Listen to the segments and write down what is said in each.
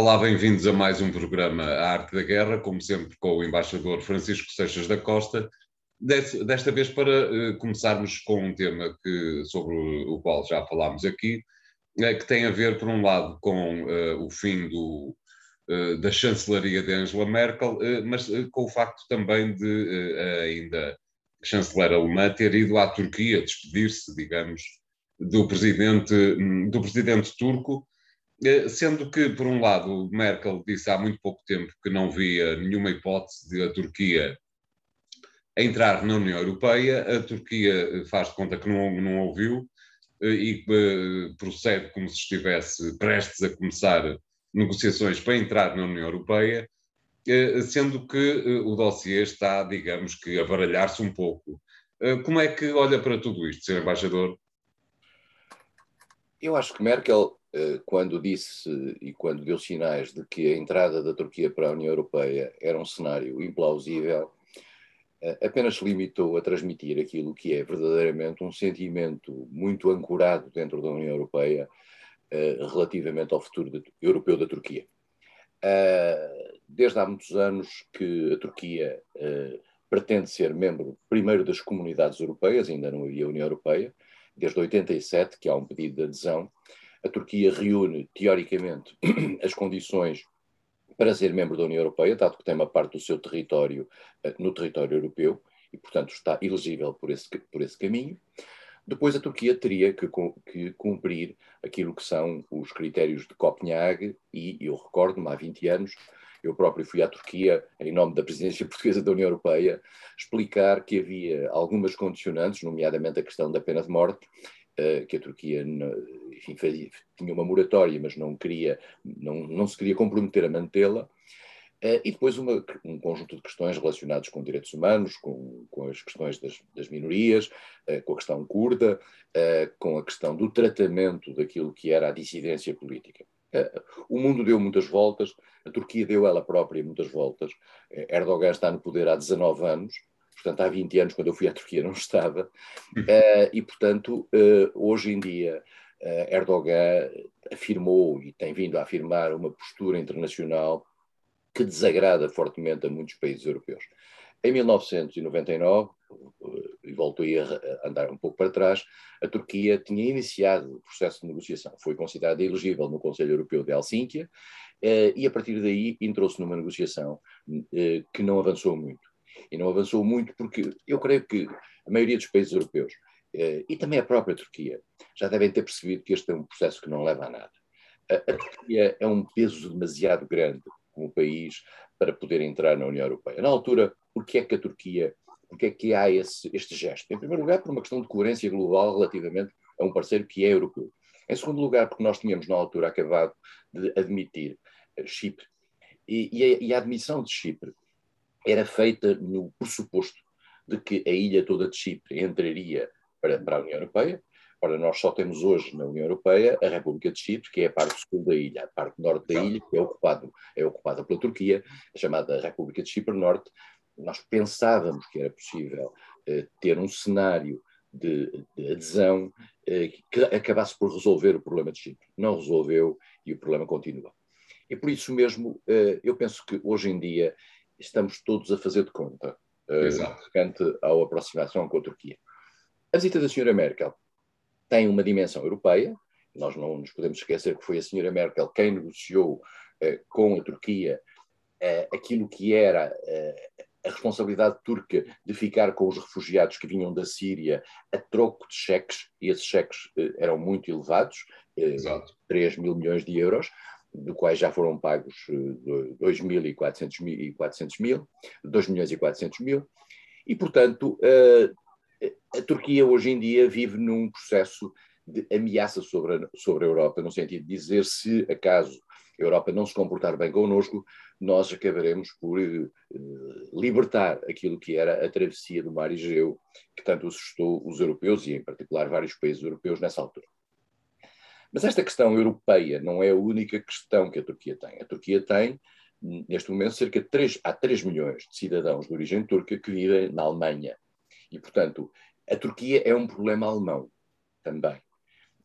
Olá, bem-vindos a mais um programa A Arte da Guerra, como sempre com o embaixador Francisco Seixas da Costa, desta vez para uh, começarmos com um tema que, sobre o qual já falámos aqui, uh, que tem a ver, por um lado, com uh, o fim do, da chancelaria de Angela Merkel, mas com o facto também de ainda a chanceler alemã ter ido à Turquia despedir-se, digamos, do presidente, do presidente turco, eh, sendo que, por um lado, Merkel disse há muito pouco tempo que não via nenhuma hipótese de a Turquia entrar na União Europeia, a Turquia eh, faz de conta que não, não ouviu eh, e procede como se estivesse prestes a começar negociações para entrar na União Europeia, sendo que o dossiê está, digamos que, a baralhar-se um pouco. Como é que olha para tudo isto, Sr. Embaixador? Eu acho que Merkel eh, quando disse e quando deu sinais de que a entrada da Turquia para a União Europeia era um cenário implausível, eh, apenas se limitou a transmitir aquilo que é verdadeiramente um sentimento muito ancorado dentro da União Europeia eh, relativamente ao futuro europeu da Turquia. Desde há muitos anos que a Turquia pretende ser membro primeiro das comunidades europeias, ainda não havia União Europeia, desde 87 que há um pedido de adesão, a Turquia reúne, teoricamente, as condições para ser membro da União Europeia, dado que tem uma parte do seu território uh, no território europeu e, portanto, está elegível por esse, por esse caminho. Depois, a Turquia teria que, que cumprir aquilo que são os critérios de Copenhague, e eu recordo-me há 20 anos, eu próprio fui à Turquia, em nome da presidência portuguesa da União Europeia, explicar que havia algumas condicionantes, nomeadamente a questão da pena de morte, eh, que a Turquia enfim, fazia, tinha uma moratória, mas não, queria, não, não se queria comprometer a mantê-la. Uh, e depois uma, um conjunto de questões relacionadas com direitos humanos, com, com as questões das, das minorias, uh, com a questão curda, com a questão do tratamento daquilo que era a dissidência política. o mundo deu muitas voltas, a Turquia deu ela própria muitas voltas. Erdogan está no poder há 19 anos, portanto, há 20 anos, quando eu fui à Turquia, não estava. Uh, e, portanto, uh, hoje em dia, uh, Erdogan afirmou e tem vindo a afirmar uma postura internacional que desagrada fortemente a muitos países europeus. Em 1999, e volto a andar um pouco para trás, a Turquia tinha iniciado o processo de negociação. Foi considerada elegível no Conselho Europeu de Helsínquia e, a partir daí, entrou-se numa negociação que não avançou muito e não avançou muito porque eu creio que a maioria dos países europeus eh, e também a própria Turquia já devem ter percebido que este é um processo que não leva a nada. A, Turquia é um peso demasiado grande como país para poder entrar na União Europeia. Na altura, por que é que a Turquia, por que é que há esse, este gesto? Em primeiro lugar, por uma questão de coerência global relativamente a um parceiro que é europeu. Em segundo lugar, porque nós tínhamos na altura acabado de admitir Chipre. E, e, a, e a admissão de Chipre era feita no pressuposto de que a ilha toda de Chipre entraria para, para a União Europeia. Ora, nós só temos hoje na União Europeia a República de Chipre, que é a parte sul da ilha, a parte norte da ilha, que é, ocupado, é ocupada pela Turquia, a chamada República de Chipre Norte. Nós pensávamos que era possível eh, ter um cenário de, de adesão eh, que acabasse por resolver o problema de Chipre. Não resolveu e o problema continua. E por isso mesmo, eh, eu penso que hoje em dia estamos todos a fazer de conta uh, à aproximação com a Turquia. A visita da senhora Merkel tem uma dimensão europeia, nós não nos podemos esquecer que foi a senhora Merkel quem negociou uh, com a Turquia uh, aquilo que era a responsabilidade turca de ficar com os refugiados que vinham da Síria a troco de cheques, e esses cheques eram muito elevados, Exato. 3 mil milhões de euros, do quais já foram pagos 2 eh, mil e 400 mil, e 400 mil 2 milhões e 400 mil, e, portanto, a, eh, a Turquia hoje em dia vive num processo de ameaça sobre a, sobre a Europa, no sentido de dizer se acaso a Europa não se comportar bem connosco, nós acabaremos por uh, libertar aquilo que era a travessia do mar Egeu, que tanto assustou os europeus e, em particular, vários países europeus nessa altura. Mas esta questão europeia não é a única questão que a Turquia tem. A Turquia tem, neste momento, cerca de 3, há 3 milhões de cidadãos de origem turca que vivem na Alemanha. E, portanto, a Turquia é um problema alemão também.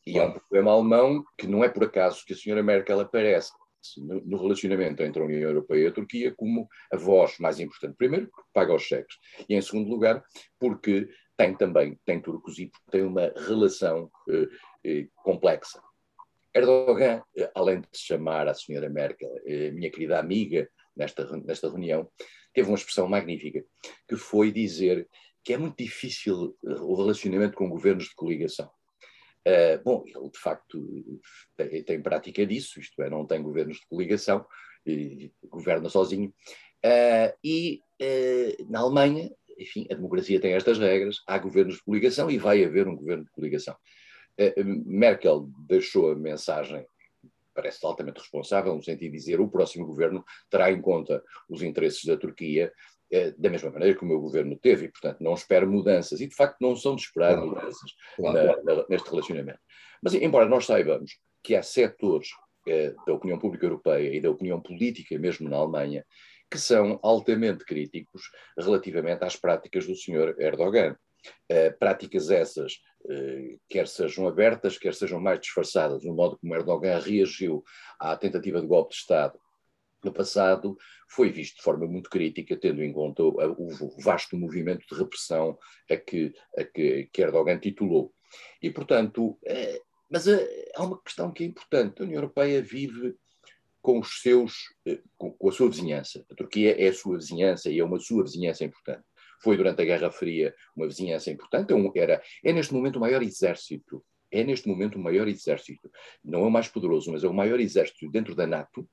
E é um problema alemão que não é por acaso que a senhora Merkel aparece no, no, relacionamento entre a União Europeia e a Turquia como a voz mais importante. Primeiro, porque paga os cheques, e em segundo lugar, porque tem também, tem turcos e tem uma relação eh, eh, complexa. Erdogan, além de chamar a senhora Merkel, eh, minha querida amiga, nesta, nesta reunião, teve uma expressão magnífica, que foi dizer que é muito difícil eh, o relacionamento com governos de coligação. Uh, bom, ele de facto tem, tem, prática disso, isto é, não tem governos de coligação, e, governa sozinho. Uh, e uh, na Alemanha, enfim, a democracia tem estas regras, há governos de coligação e vai haver um governo de coligação. Merkel deixou a mensagem, parece altamente responsável, no sentido de dizer o próximo governo terá em conta os interesses da Turquia é, da mesma maneira que o meu governo teve, e, portanto, não espero mudanças, e de facto não são de esperar claro. mudanças claro. Na, na, neste relacionamento. Mas, embora nós saibamos que há setores eh, da opinião pública europeia e da opinião política, mesmo na Alemanha, que são altamente críticos relativamente às práticas do senhor Erdogan. Eh, práticas essas, eh, quer sejam abertas, quer sejam mais disfarçadas, no modo como Erdogan reagiu à tentativa de golpe de Estado no passado foi visto de forma muito crítica, tendo em conta o, vasto movimento de repressão a que, a que, que Erdogan titulou. E, portanto, é, mas há uma questão que é importante. A União Europeia vive com os seus, eh, com, a sua vizinhança. A Turquia é a sua vizinhança e é uma sua vizinhança importante. Foi durante a Guerra Fria uma vizinhança importante. É era, é neste momento o maior exército. É neste momento o maior exército. Não é o mais poderoso, mas é o maior exército dentro da NATO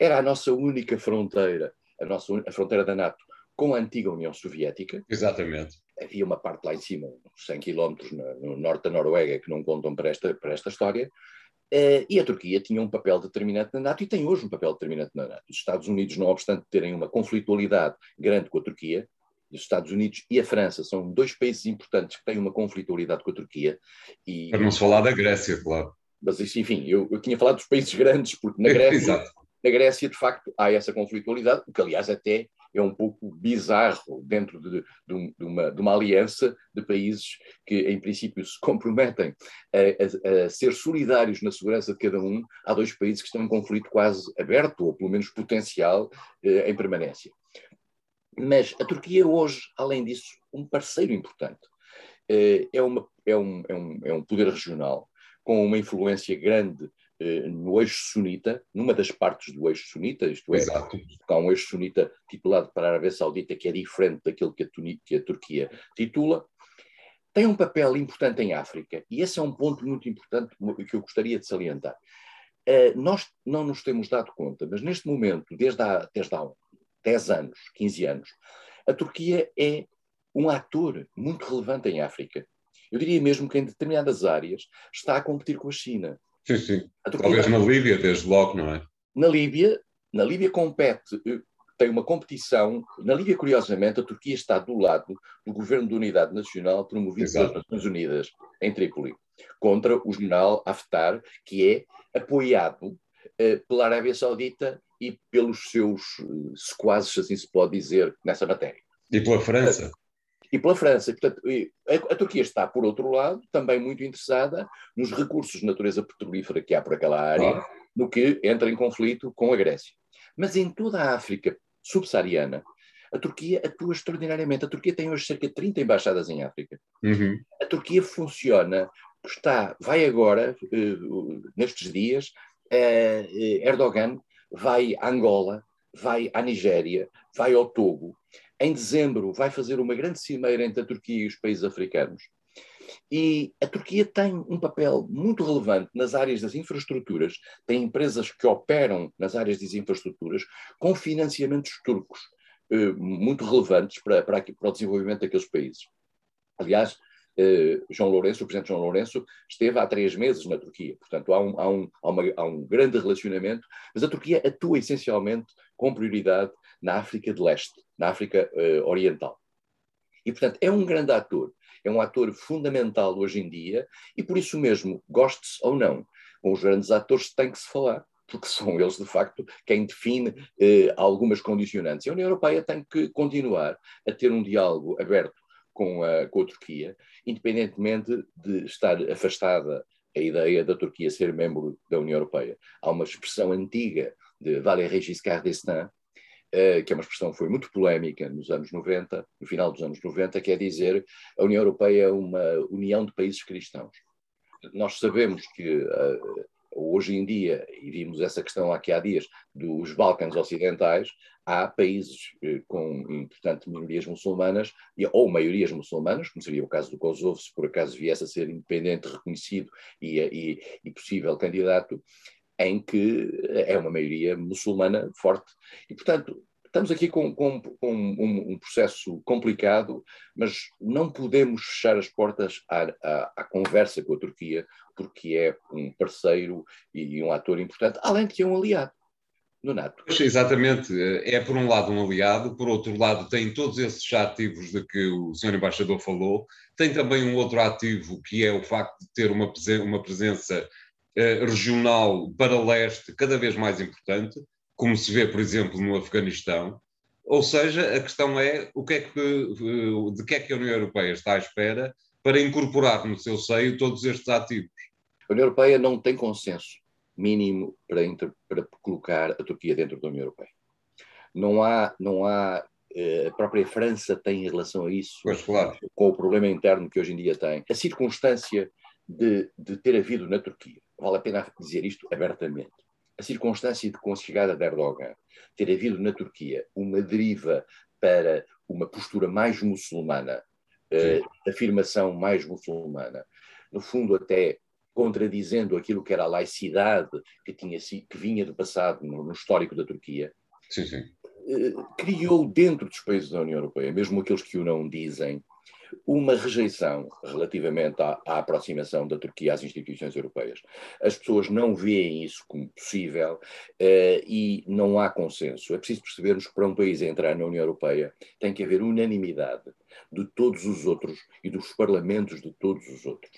era a nossa única fronteira, a, nossa, a fronteira da NATO com a antiga União Soviética. Exatamente. Havia uma parte lá em cima, uns 100 quilómetros no norte da Noruega, que não contam para esta, para esta história. Uh, e a Turquia tinha um papel determinante na NATO e tem hoje um papel determinante na NATO. Os Estados Unidos, não obstante terem uma conflitualidade grande com a Turquia, os Estados Unidos e a França são dois países importantes que têm uma conflitualidade com a Turquia. E... Para não se falar da Grécia, claro. Mas isso, enfim, eu, eu tinha falado dos países grandes, porque na Grécia na Grécia, de facto, há essa conflitualidade, o que, aliás, até é um pouco bizarro dentro de, de, de, uma, de uma, aliança de países que, em princípio, se comprometem a, a, a, ser solidários na segurança de cada um. Há dois países que estão em conflito quase aberto, ou pelo menos potencial, eh, em permanência. Mas a Turquia, hoje, além disso, um parceiro importante. Eh, é, uma, é, um, é, um, é um poder regional com uma influência grande eh, no eixo sunita, numa das partes do eixo sunita, isto é, Exato. há um eixo sunita titulado para a Arábia Saudita que é diferente daquilo que a, que a Turquia titula, tem um papel importante em África, e esse é um ponto muito importante que eu gostaria de salientar. Uh, nós não nos temos dado conta, mas neste momento, desde há, desde há 10 anos, 15 anos, a Turquia é um ator muito relevante em África. Eu diria mesmo que em determinadas áreas está a competir com a China. Sim, sim. Talvez na Líbia, desde logo, não é? Na Líbia, na Líbia compete, eh, tem uma competição. Na Líbia, curiosamente, a Turquia está do lado do governo de unidade nacional promovido Exato. pelas Nações Unidas, em Trípoli, contra o general Haftar, que é apoiado pela Arábia Saudita e pelos seus eh, sequazes, assim se pode dizer, nessa matéria. E pela França e pela França. Portanto, a, Turquia está, por outro lado, também muito interessada nos recursos de natureza petrolífera que há por aquela área, ah. no que entra em conflito com a Grécia. Mas em toda a África subsaariana, a Turquia atua extraordinariamente. A Turquia tem hoje cerca de 30 embaixadas em África. Uhum. A Turquia funciona, está, vai agora, uh, nestes dias, Erdogan vai a Angola, vai à Nigéria, vai ao Togo, em dezembro, vai fazer uma grande cimeira entre a Turquia e os países africanos. E a Turquia tem um papel muito relevante nas áreas das infraestruturas, tem empresas que operam nas áreas das infraestruturas com financiamentos turcos eh, muito relevantes para, para, para, o desenvolvimento daqueles países. Aliás, João Lourenço, o presidente João Lourenço, esteve há três meses na Turquia, portanto há um, há um, há uma, há um grande relacionamento, mas a Turquia atua essencialmente com prioridade na África de Leste, na África uh, Oriental. E, portanto, é um grande ator, é um ator fundamental hoje em dia, e por isso mesmo, goste-se ou não, com os grandes atores tem que se falar, porque são eles, de facto, quem define eh, algumas condicionantes. E a União Europeia tem que continuar a ter um diálogo aberto com a, com a Turquia, independentemente de estar afastada a ideia da Turquia ser membro da União Europeia. Há uma expressão antiga de Valéry Giscard d'Estaing, uh, que é uma expressão que foi muito polémica nos anos 90, no final dos anos 90, que é dizer a União Europeia é uma união de países cristãos. Nós sabemos que uh, hoje em dia, e vimos essa questão aqui há dias, dos Balcãs Ocidentais, há países eh, com, portanto, minorias muçulmanas, ou maiorias muçulmanas, como seria o caso do Kosovo, se por acaso viesse a ser independente, reconhecido e, e, e possível candidato, em que é uma maioria muçulmana forte. E, portanto, estamos aqui com, com, com um, um, processo complicado, mas não podemos fechar as portas à, à, à, conversa com a Turquia, porque é um parceiro e, um ator importante, além de que é um aliado no NATO. Exatamente, é por um lado um aliado, por outro lado tem todos esses ativos de que o senhor embaixador falou, tem também um outro ativo que é o facto de ter uma, uma presença eh, regional para leste cada vez mais importante, como se vê, por exemplo, no Afeganistão. Ou seja, a questão é o que é que, eh, de que é que a União Europeia está à espera para incorporar no seu seio todos estes ativos. A União Europeia não tem consenso mínimo para, inter, para colocar a Turquia dentro da União Europeia. Não há, não há eh, a própria França tem em relação a isso, claro. com o problema interno que hoje em dia tem. A circunstância de, de ter havido na Turquia, vale a pena dizer isto abertamente, a circunstância de, com a chegada de Erdogan, ter havido na Turquia uma deriva para uma postura mais muçulmana, uh, afirmação mais muçulmana, no fundo até contradizendo aquilo que era a laicidade que, tinha, que vinha do passado no, no histórico da Turquia, sim, sim. Uh, criou dentro dos países da União Europeia, mesmo aqueles que o não dizem, uma rejeição relativamente à, à, aproximação da Turquia às instituições europeias. As pessoas não veem isso como possível uh, e não há consenso. É preciso percebermos que para um país entrar na União Europeia tem que haver unanimidade de todos os outros e dos parlamentos de todos os outros.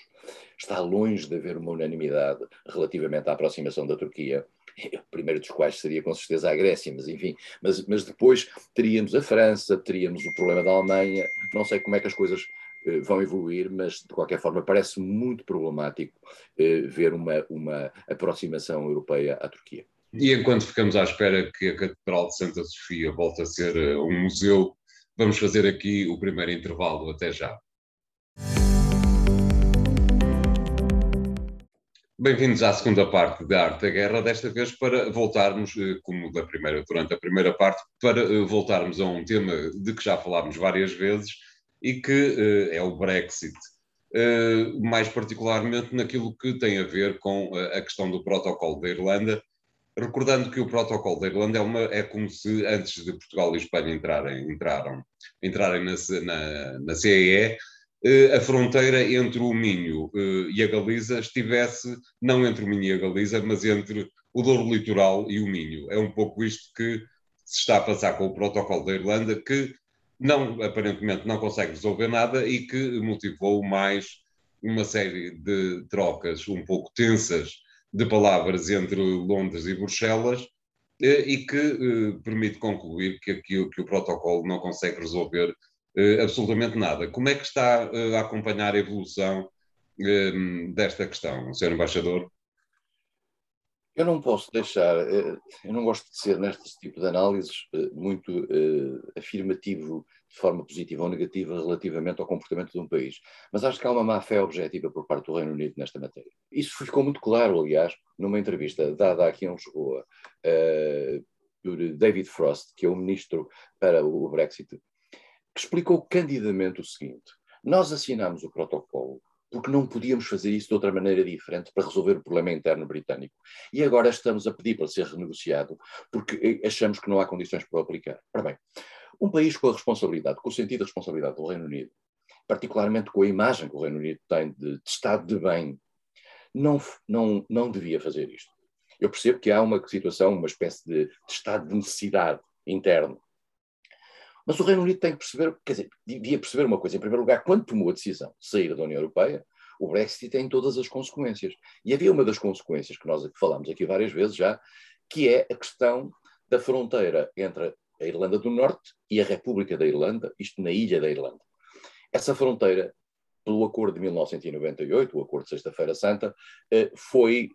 Está longe de haver uma unanimidade relativamente à aproximação da Turquia o primeiro dos quais seria com certeza a Grécia, mas enfim, mas, mas depois teríamos a França, teríamos o problema da Alemanha, não sei como é que as coisas eh, vão evoluir, mas de qualquer forma parece muito problemático eh, ver uma, uma aproximação europeia à Turquia. E enquanto ficamos à espera que a Catedral de Santa Sofia volte a ser eh, um museu, vamos fazer aqui o primeiro intervalo. Até já. Bem-vindos à segunda parte da Arte da Guerra, desta vez para voltarmos, eh, como da primeira, durante a primeira parte, para eh, voltarmos a um tema de que já falámos várias vezes e que uh, é o Brexit. Mais particularmente naquilo que tem a ver com a questão do protocolo da Irlanda, recordando que o protocolo da Irlanda é, uma, é como se antes de Portugal e Espanha entrarem, entraram, entrarem na, na, na CEE, eh, a fronteira entre o Minho eh, e a Galiza estivesse não entre o Minho e a Galiza, mas entre o Douro Litoral e o Minho. É um pouco isto que se está a passar com o protocolo da Irlanda, que não, aparentemente não consegue resolver nada e que motivou mais uma série de trocas um pouco tensas de palavras entre Londres e Bruxelas eh, e que permite concluir que, que, que o protocolo não consegue resolver absolutamente nada. Como é que está uh, a acompanhar a evolução uh, desta questão, Sr. Embaixador? Eu não posso deixar, eh, eu não gosto de ser neste tipo de análises muito afirmativo de forma positiva ou negativa relativamente ao comportamento de um país. Mas acho que há uma má fé objetiva por parte do Reino Unido nesta matéria. Isso ficou muito claro, aliás, numa entrevista dada aqui em Lisboa por David Frost, que é o ministro para o Brexit, que explicou candidamente o seguinte: nós assinámos o protocolo porque não podíamos fazer isso de outra maneira diferente para resolver o problema interno britânico. E agora estamos a pedir para ser renegociado porque achamos que não há condições para o aplicar. Ora bem, um país com a responsabilidade, com o sentido de responsabilidade do Reino Unido, particularmente com a imagem que o Reino Unido tem de, de Estado de bem, não, não, não devia fazer isto. Eu percebo que há uma situação, uma espécie de, de estado de necessidade interno mas o Reino Unido tem que perceber, quer dizer, devia perceber uma coisa. Em primeiro lugar, quando tomou a decisão de sair da União Europeia, o Brexit tem todas as consequências. E havia uma das consequências que nós falamos aqui várias vezes já, que é a questão da fronteira entre a Irlanda do Norte e a República da Irlanda, isto na ilha da Irlanda. Essa fronteira pelo acordo de 1998, o acordo de Sexta-feira Santa, foi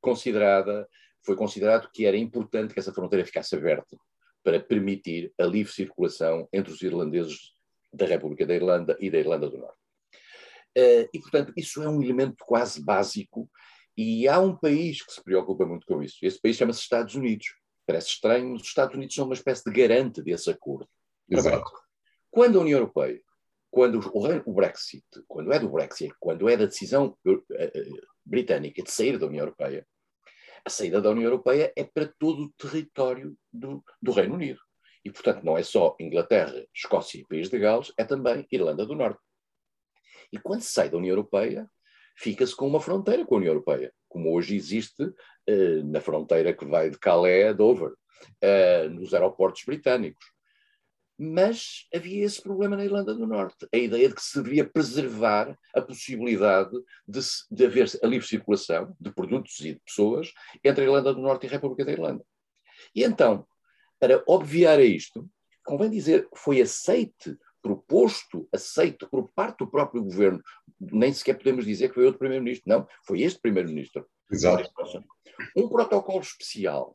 considerada, foi considerado que era importante que essa fronteira ficasse aberta para permitir a livre circulação entre os irlandeses da República da Irlanda e da Irlanda do Norte. Uh, e, portanto, isso é um elemento quase básico e há um país que se preocupa muito com isso. Esse país chama-se Estados Unidos. Parece estranho, mas os Estados Unidos são uma espécie de garante desse acordo. Exato. Quando a União Europeia, quando o, o Brexit, quando é do Brexit, quando é da decisão uh, uh, britânica de sair da União Europeia, a saída da União Europeia é para todo o território do, do Reino Unido. E, portanto, não é só Inglaterra, Escócia e País de Gales, é também Irlanda do Norte. E quando se sai da União Europeia, fica-se com uma fronteira com a União Europeia, como hoje existe uh, na fronteira que vai de Calais a Dover, uh, nos aeroportos britânicos. Mas havia esse problema na Irlanda do Norte, a ideia de que se deveria preservar a possibilidade de, de haver a livre circulação de produtos e de pessoas entre a Irlanda do Norte e a República da Irlanda. E então, para obviar a isto, convém dizer que foi aceite, proposto, aceito por parte do próprio governo, nem sequer podemos dizer que foi outro primeiro-ministro, não, foi este primeiro-ministro. Exato. Um protocolo especial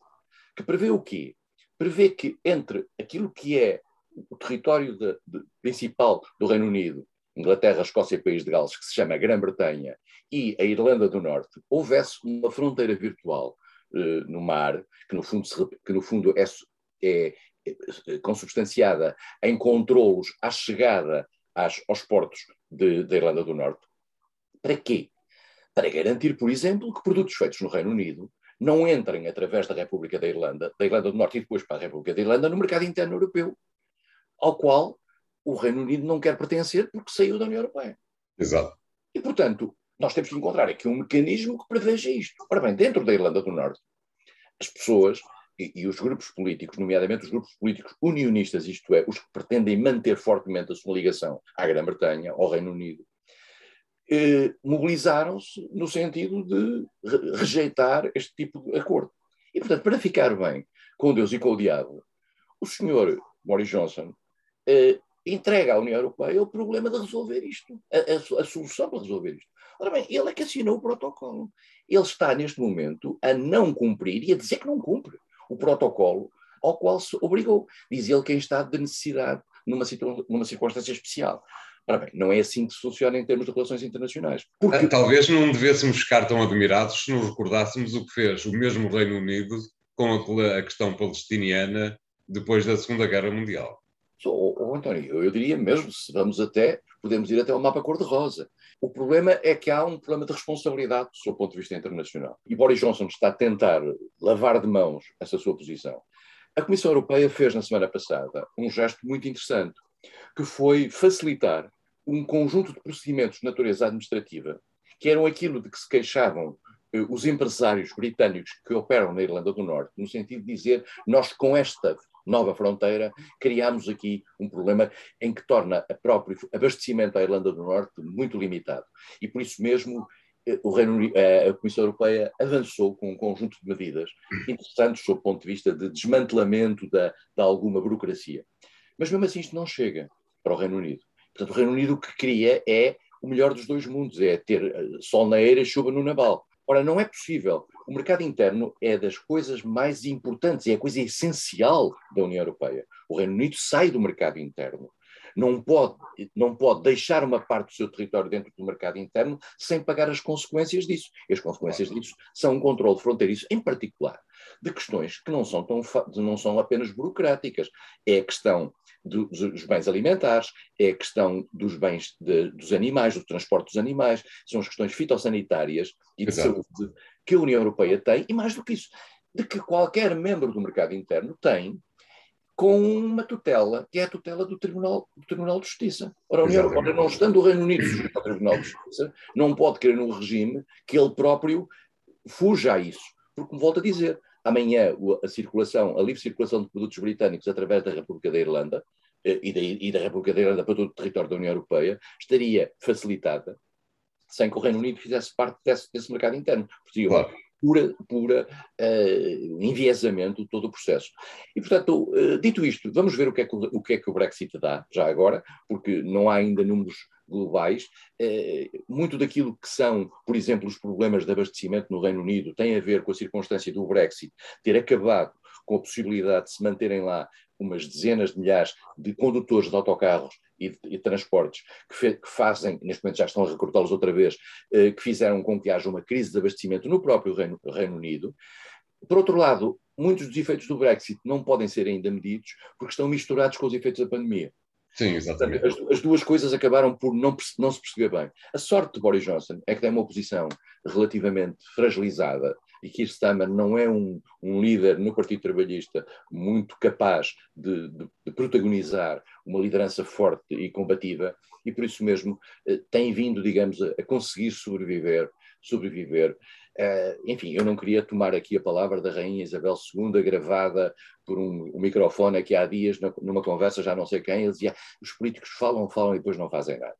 que prevê o quê? Prevê que entre aquilo que é o território de, de, principal do Reino Unido, Inglaterra, Escócia e País de Gales, que se chama Grã-Bretanha, e a Irlanda do Norte, houvesse uma fronteira virtual uh, no mar, que no fundo, se, que no fundo é, é, é consubstanciada em controlos à chegada às, aos portos da Irlanda do Norte. Para quê? Para garantir, por exemplo, que produtos feitos no Reino Unido não entrem através da República da Irlanda, da Irlanda do Norte e depois para a República da Irlanda, no mercado interno europeu ao qual o Reino Unido não quer pertencer porque saiu da União Europeia. Exato. E, portanto, nós temos que encontrar aqui um mecanismo que preveja isto. Ora bem, dentro da Irlanda do Norte, as pessoas e, e, os grupos políticos, nomeadamente os grupos políticos unionistas, isto é, os que pretendem manter fortemente a sua ligação à Grã-Bretanha, ao Reino Unido, eh, mobilizaram-se no sentido de re rejeitar este tipo de acordo. E, portanto, para ficar bem com Deus e com o diabo, o senhor Boris Johnson entrega à União Europeia o problema de resolver isto, a, a, a, solução para resolver isto. Ora bem, ele é que assinou o protocolo. Ele está, neste momento, a não cumprir e a dizer que não cumpre o protocolo ao qual se obrigou. Diz ele que é em estado de necessidade numa, numa circunstância especial. Ora bem, não é assim que se funciona em termos de relações internacionais. Porque... Ah, talvez não devêssemos ficar tão admirados se nos recordássemos o que fez o mesmo Reino Unido com a questão palestiniana depois da Segunda Guerra Mundial. Oh, oh, António, eu, eu diria mesmo, se vamos até, podemos ir até o mapa cor-de-rosa. O problema é que há um problema de responsabilidade do seu ponto de vista internacional. E Boris Johnson está a tentar lavar de mãos essa sua posição. A Comissão Europeia fez na semana passada um gesto muito interessante, que foi facilitar um conjunto de procedimentos de natureza administrativa, que eram aquilo de que se queixavam eh, os empresários britânicos que operam na Irlanda do Norte, no sentido de dizer, nós com esta nova fronteira, criámos aqui um problema em que torna o próprio abastecimento à Irlanda do Norte muito limitado. E por isso mesmo eh, o Reino eh, a Comissão Europeia avançou com um conjunto de medidas interessantes sob o ponto de vista de desmantelamento da, de alguma burocracia. Mas mesmo assim isto não chega para o Reino Unido. Portanto, o Reino Unido o que queria é o melhor dos dois mundos, é ter eh, sol na eira e chuva no naval. Ora, não é possível. O mercado interno é das coisas mais importantes, é a coisa essencial da União Europeia. O Reino Unido sai do mercado interno. Não pode, não pode deixar uma parte do seu território dentro do mercado interno sem pagar as consequências disso. E as consequências disso são um controle fronteiriço, em particular, de questões que não são, tão, não são apenas burocráticas. É a questão dos bens alimentares, é a questão dos bens de, dos animais, do transporte dos animais, são as questões fitossanitárias e de Exato. saúde que a União Europeia tem, e mais do que isso, de que qualquer membro do mercado interno tem com uma tutela, que é a tutela do Tribunal, do Tribunal de Justiça. Ora, a União Europeia, não estando o Reino Unido sujeito ao Tribunal de Justiça, não pode querer num regime que ele próprio fuja a isso. Porque, como volto a dizer, amanhã a circulação, a livre circulação de produtos britânicos através da República da Irlanda eh, e da, e da República da Irlanda para todo o território da União Europeia estaria facilitada sem que o Reino Unido fizesse parte desse, desse mercado interno. Porque, claro. Pura, pura uh, enviesamento de todo o processo. E, portanto, uh, dito isto, vamos ver o que, é que o, o que é que o Brexit dá, já agora, porque não há ainda números globais. Muito daquilo que são, por exemplo, os problemas de abastecimento no Reino Unido tem a ver com a circunstância do Brexit ter acabado com a possibilidade de se manterem lá umas dezenas de milhares de condutores de autocarros e, de, e transportes que, fe, que, fazem, neste momento já estão a recrutá-los outra vez, eh, que fizeram com que haja uma crise de abastecimento no próprio Reino, Reino Unido. Por outro lado, muitos dos efeitos do Brexit não podem ser ainda medidos porque estão misturados com os efeitos da pandemia. Sim, exatamente. As, as, duas coisas acabaram por não, não se perceber bem. A sorte de Boris Johnson é que tem uma oposição relativamente fragilizada e que Starmer não é um, um, líder no Partido Trabalhista muito capaz de, de, de, protagonizar uma liderança forte e combativa, e por isso mesmo eh, tem vindo, digamos, a, a conseguir sobreviver, sobreviver. Uh, enfim, eu não queria tomar aqui a palavra da Rainha Isabel II, gravada por um, um microfone aqui há dias, numa conversa, já não sei quem, ele dizia: os políticos falam, falam e depois não fazem nada.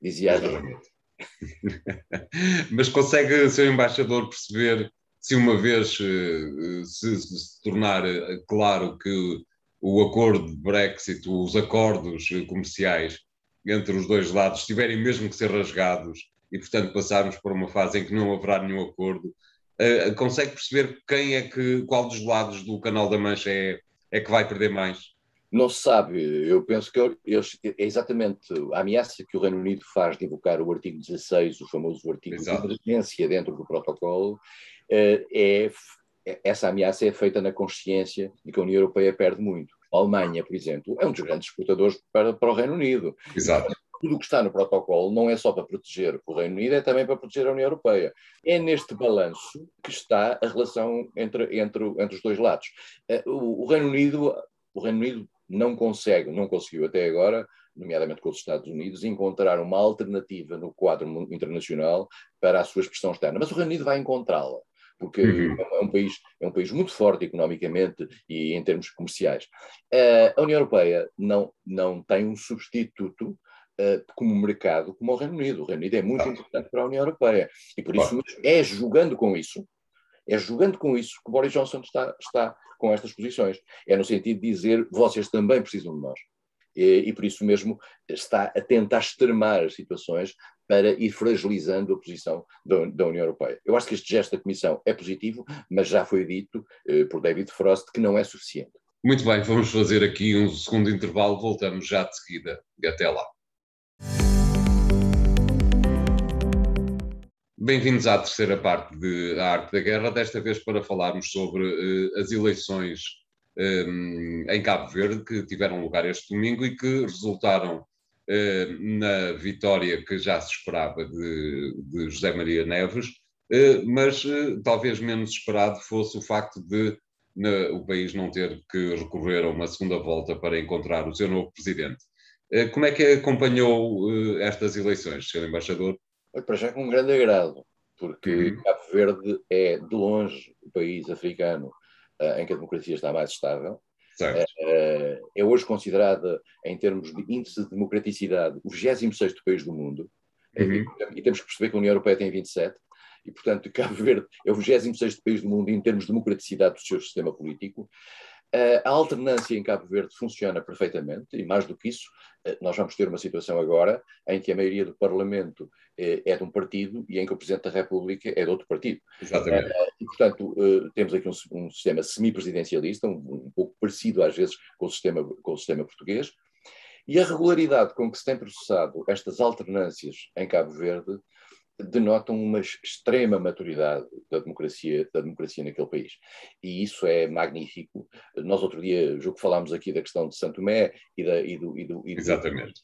Dizia Rainha. Mas consegue, seu embaixador, perceber se uma vez eh, se, se tornar eh, claro que o acordo de Brexit, os acordos comerciais entre os dois lados tiverem mesmo que ser rasgados e, portanto, passarmos por uma fase em que não haverá nenhum acordo, consegue perceber quem é que, qual dos lados do Canal da Mancha é, é que vai perder mais? Não se sabe. Eu penso que eu, eu, é exatamente a ameaça que o Reino Unido faz de invocar o artigo 16, o famoso artigo Exato. de emergência dentro do protocolo, eh, é, essa ameaça é feita na consciência de que a União Europeia perde muito. A Alemanha, por exemplo, é um dos grandes exportadores para, para o Reino Unido. Exato. Tudo o que está no protocolo não é só para proteger o Reino Unido, é também para proteger a União Europeia. É neste balanço que está a relação entre, entre, entre os dois lados. Eh, o, o Reino Unido, o Reino Unido não consegue, não conseguiu até agora, nomeadamente com os Estados Unidos, encontrar uma alternativa no quadro internacional para a sua expressão externa. Mas o Reino Unido vai encontrá-la porque uhum. é, um país, é um país muito forte economicamente e em termos comerciais. Uh, a União Europeia não, não tem um substituto uh, como mercado como o Reino Unido. O Reino Unido é muito importante para a União Europeia e por isso é jogando com isso, é jogando com isso que Boris Johnson está, está com estas posições. É no sentido de dizer vocês também precisam de nós. E, e, por isso mesmo está a tentar extremar as situações para ir fragilizando a posição da, da, União Europeia. Eu acho que este gesto da Comissão é positivo, mas já foi dito eh, por David Frost que não é suficiente. Muito bem, vamos fazer aqui um segundo intervalo, voltamos já de seguida. E até lá. Bem-vindos à terceira parte de A Arte da Guerra, desta vez para falarmos sobre uh, as eleições um, em Cabo Verde, que tiveram lugar este domingo e que resultaram uh, na vitória que já se esperava de, de José Maria Neves, mas talvez menos esperado fosse o facto de na, o país não ter que recorrer a uma segunda volta para encontrar o seu novo presidente. como é que acompanhou estas eleições, Sr. Embaixador? Para já com um grande agrado, porque uhum. Cabo Verde é, de longe, o país africano uh, em que a democracia está mais estável. Uh, é hoje considerada, em termos de índice de democraticidade, o 26 país do mundo. Uhum. E, e, temos que perceber que a União Europeia tem 27. E, portanto, Cabo Verde é o 26 país do mundo em termos de democraticidade do seu sistema político. A alternância em Cabo Verde funciona perfeitamente, e mais do que isso, uh, nós vamos ter uma situação agora em que a maioria do Parlamento uh, é de um partido e em que o Presidente da República é de outro partido. Exatamente. e, portanto, temos aqui um, um sistema semipresidencialista, um, um pouco parecido às vezes com o, sistema, com o sistema português, e a regularidade com que se tem processado estas alternâncias em Cabo Verde denotam uma extrema maturidade da democracia, da democracia naquele país. E isso é magnífico. Nós outro dia, julgo que falámos aqui da questão de Santo Tomé e, da, e, do, e, do, e do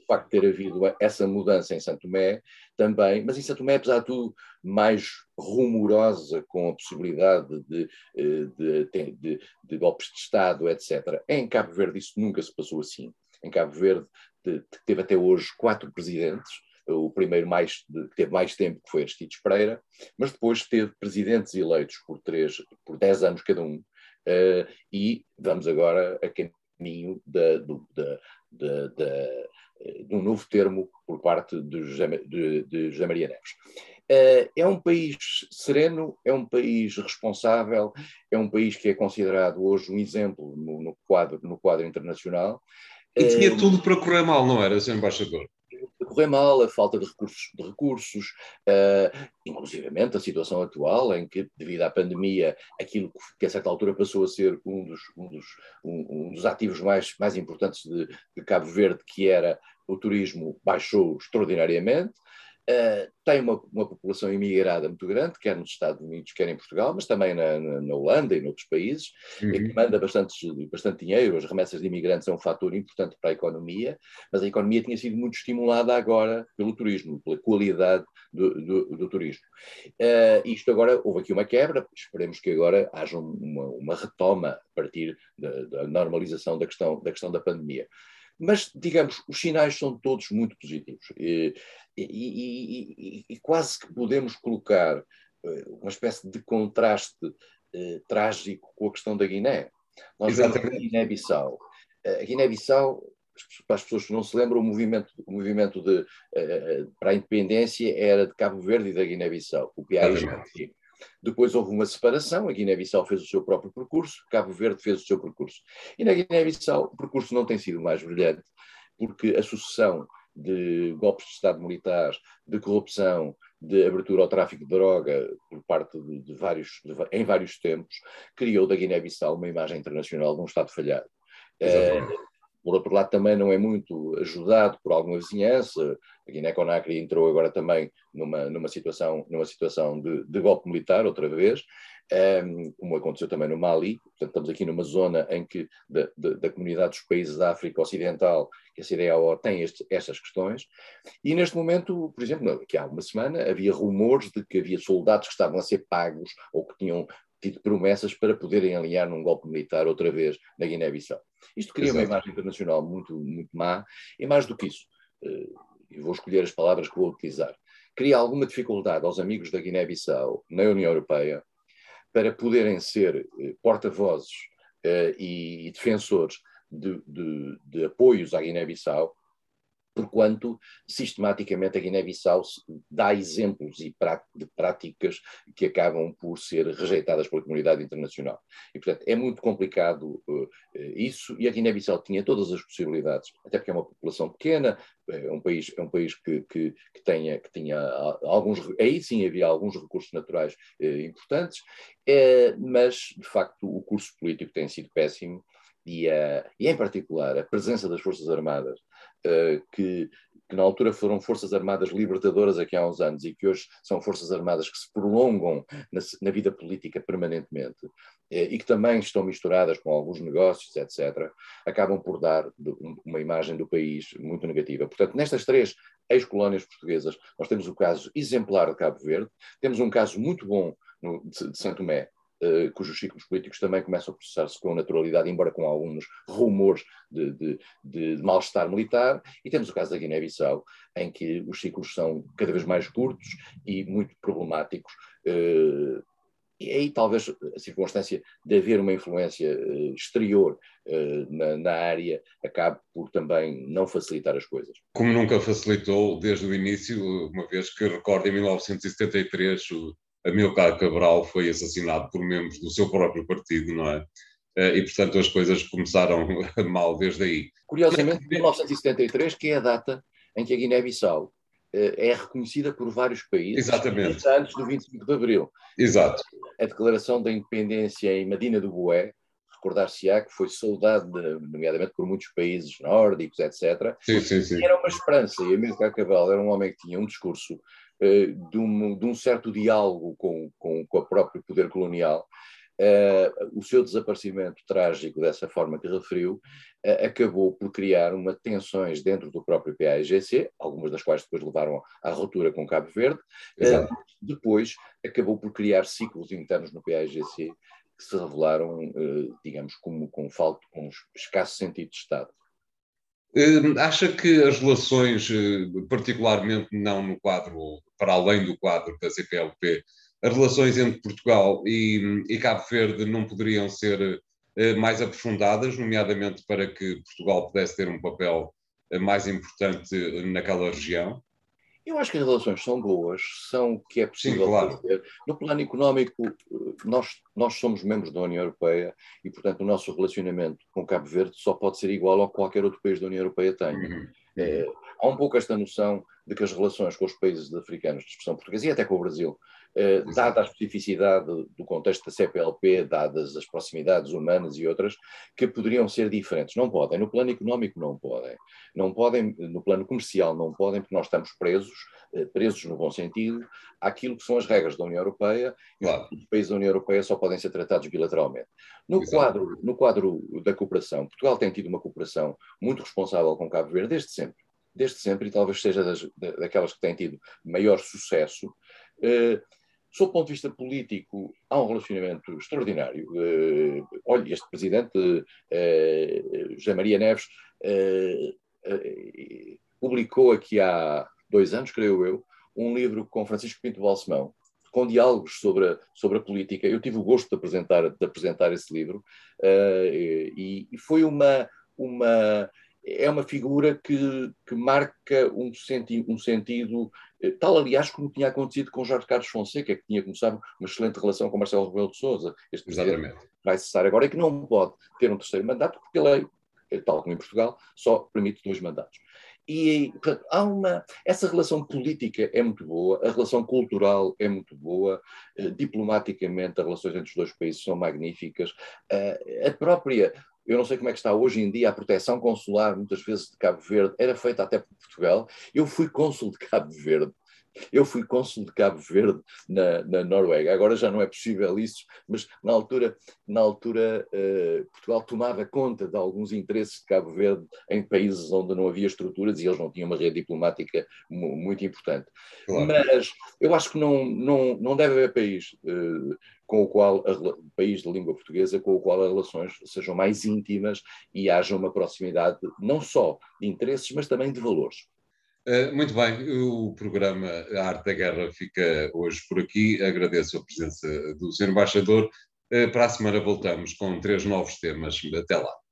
facto de ter havido essa mudança em Santo Tomé também, mas em Santo Tomé, apesar de tudo, mais rumorosa com a possibilidade de, eh, de, de, de, de golpes de Estado, etc. Em Cabo Verde isso nunca se passou assim. Em Cabo Verde teve até hoje quatro presidentes, o primeiro mais, que teve mais tempo, que foi Aristides Pereira, mas depois teve presidentes eleitos por, três, por dez anos cada um, uh, e vamos agora a caminho da, do, da, da, da, de um novo termo por parte de José, de, de José Maria Neves. Uh, é um país sereno, é um país responsável, é um país que é considerado hoje um exemplo no, no quadro, no quadro internacional. E tinha tudo para correr mal, não era, Sr. Embaixador? Correr mal, a falta de recursos, de recursos uh, inclusivamente a situação atual, em que, devido à pandemia, aquilo que a certa altura passou a ser um dos, um dos, um, um dos ativos mais, mais importantes de, de Cabo Verde, que era o turismo, baixou extraordinariamente. Uh, tem uma, uma, população imigrada muito grande, quer nos Estados Unidos, quer em Portugal, mas também na, na, na Holanda e noutros países, uhum. que manda bastante, bastante dinheiro. As remessas de imigrantes são um fator importante para a economia, mas a economia tinha sido muito estimulada agora pelo turismo, pela qualidade do, do, do turismo. Uh, isto agora, houve aqui uma quebra, esperemos que agora haja uma, uma retoma a partir da, da normalização da questão, da questão da pandemia. Mas, digamos, os sinais são todos muito positivos. E, e, e, e quase que podemos colocar eh, uma espécie de contraste eh, trágico com a questão da Guiné. Nós Exatamente. vemos a Guiné-Bissau. A Guiné-Bissau, para as pessoas que não se lembram, o movimento, o movimento de, uh, para a independência era de Cabo Verde e da Guiné-Bissau, o PAIGC. Depois houve uma separação, a Guiné-Bissau fez o seu próprio percurso, Cabo Verde fez o seu percurso. E na Guiné-Bissau o percurso não tem sido mais brilhante, porque a sucessão de golpes de Estado militar, de corrupção, de abertura ao tráfico de droga por parte de, de vários, de, em vários tempos, criou da Guiné-Bissau uma imagem internacional de um Estado falhado. Por outro lado, também não é muito ajudado por alguma vizinhança. A Guiné-Conakry entrou agora também numa, numa situação, numa situação de, de golpe militar, outra vez, um, como aconteceu também no Mali. Portanto, estamos aqui numa zona em que, da, da, da comunidade dos países da África Ocidental, que a CDAO tem este, estas questões. E neste momento, por exemplo, que há uma semana, havia rumores de que havia soldados que estavam a ser pagos ou que tinham tido promessas para poderem alinhar num golpe militar outra vez na Guiné-Bissau. Isto cria Exato. uma imagem internacional muito, muito má, e mais do que isso, eh, e vou escolher as palavras que vou utilizar, cria alguma dificuldade aos amigos da Guiné-Bissau na União Europeia para poderem ser eh, porta-vozes eh, e defensores de, de, de apoios à Guiné-Bissau porquanto sistematicamente a Guiné-Bissau dá exemplos de práticas que acabam por ser rejeitadas pela comunidade internacional. E, portanto, é muito complicado uh, isso, e a Guiné-Bissau tinha todas as possibilidades, até porque é uma população pequena, é um país, é um país que, que, que, tenha, que tinha alguns, aí sim havia alguns recursos naturais uh, importantes, uh, mas, de facto, o curso político tem sido péssimo, e, e em particular a presença das Forças Armadas eh, que, que, na altura foram Forças Armadas libertadoras aqui há uns anos e que hoje são Forças Armadas que se prolongam na, na vida política permanentemente eh, e que também estão misturadas com alguns negócios, etc., acabam por dar uma imagem do país muito negativa. Portanto, nestas três ex-colónias portuguesas, nós temos o caso exemplar de Cabo Verde, temos um caso muito bom no, de, de Santo Tomé, cujos ciclos políticos também começam a processar-se com naturalidade, embora com alguns rumores de, de, de, mal-estar militar, e temos o caso da Guiné-Bissau, em que os ciclos são cada vez mais curtos e muito problemáticos. Uh, e aí talvez a circunstância de haver uma influência uh, exterior na, na, área acabe por também não facilitar as coisas. Como nunca facilitou desde o início, uma vez que recordo em 1973 o, Amilcar Cabral foi assassinado por membros do seu próprio partido, não é? Eh, e, portanto, as coisas começaram mal desde aí. Curiosamente, 1973, que é a data em que a Guiné-Bissau eh, é reconhecida por vários países. Exatamente. Antes do 25 de Abril. Exato. A declaração da independência em Medina do Boé, recordar-se-á que foi saudado, nomeadamente por muitos países nórdicos, etc. Sim, sim, sim. Era uma esperança, e Amílcar Cabral era um homem que tinha um discurso de, um, de, um, certo diálogo com, com, com o próprio poder colonial, uh, o seu desaparecimento trágico, dessa forma que referiu, uh, acabou por criar uma tensões dentro do próprio PAIGC, algumas das quais depois levaram à ruptura com Cabo Verde, depois acabou por criar ciclos internos no PAIGC que se revelaram, digamos, como com, falta, com escasso sentido de Estado. Hum, acha que as relações, eh, particularmente não no quadro, para além do quadro da CPLP, as relações entre Portugal e, e Cabo Verde não poderiam ser eh, mais aprofundadas, nomeadamente para que Portugal pudesse ter um papel eh, mais importante naquela região? Eu acho que as relações são boas, são o que é possível Sim, claro. fazer. No plano económico, nós, nós somos membros da União Europeia e, portanto, o nosso relacionamento com Cabo Verde só pode ser igual ao que qualquer outro país da União Europeia tem. Uhum. É, há um pouco esta noção de que as relações com os países africanos de expressão portuguesa e até com o Brasil, dada a especificidade do contexto da CPLP, dadas as proximidades humanas e outras, que poderiam ser diferentes. Não podem. No plano económico, não podem. Não podem, no plano comercial, não podem, porque nós estamos presos, eh, presos no bom sentido, àquilo que são as regras da União Europeia claro. e os países da União Europeia só podem ser tratados bilateralmente. No quadro, no quadro da cooperação, Portugal tem tido uma cooperação muito responsável com Cabo Verde desde sempre desde sempre, e talvez seja das, daquelas que têm tido maior sucesso. Uh, sob o ponto de vista político, há um relacionamento extraordinário. Uh, olha, este presidente, uh, José Maria Neves, publicou aqui há dois anos, creio eu, um livro com Francisco Pinto Balsemão, com diálogos sobre a, sobre a política. Eu tive o gosto de apresentar, de apresentar esse livro e, e foi uma, uma é uma figura que, que marca um, senti um sentido, eh, tal aliás como tinha acontecido com Jorge Carlos Fonseca, que tinha começado uma excelente relação com Marcelo Rebelo de Sousa. Este Exatamente. vai cessar agora e que não pode ter um terceiro mandato, porque a lei, eh, tal como em Portugal, só permite dois mandatos. E portanto, há uma. Essa relação política é muito boa, a relação cultural é muito boa, eh, diplomaticamente as relações entre os dois países são magníficas. a própria eu não sei como é que está hoje em dia a proteção consular, muitas vezes de Cabo Verde, era feita até por Portugal. Eu fui cônsul de Cabo Verde. Eu fui cônsul de Cabo Verde na, na, Noruega. Agora já não é possível isso, mas na altura, na altura uh, Portugal tomava conta de alguns interesses de Cabo Verde em países onde não havia estruturas e eles não tinham uma rede diplomática muito importante. Claro. Mas eu acho que não, não, não deve haver país uh, com o qual, a, país de língua portuguesa, com o qual as relações sejam mais íntimas e haja uma proximidade não só de interesses, mas também de valores. Eh, muito bem, o programa A Arte da Guerra fica hoje por aqui. Agradeço a presença do Sr. Embaixador. Eh, para a semana voltamos com três novos temas. Até lá.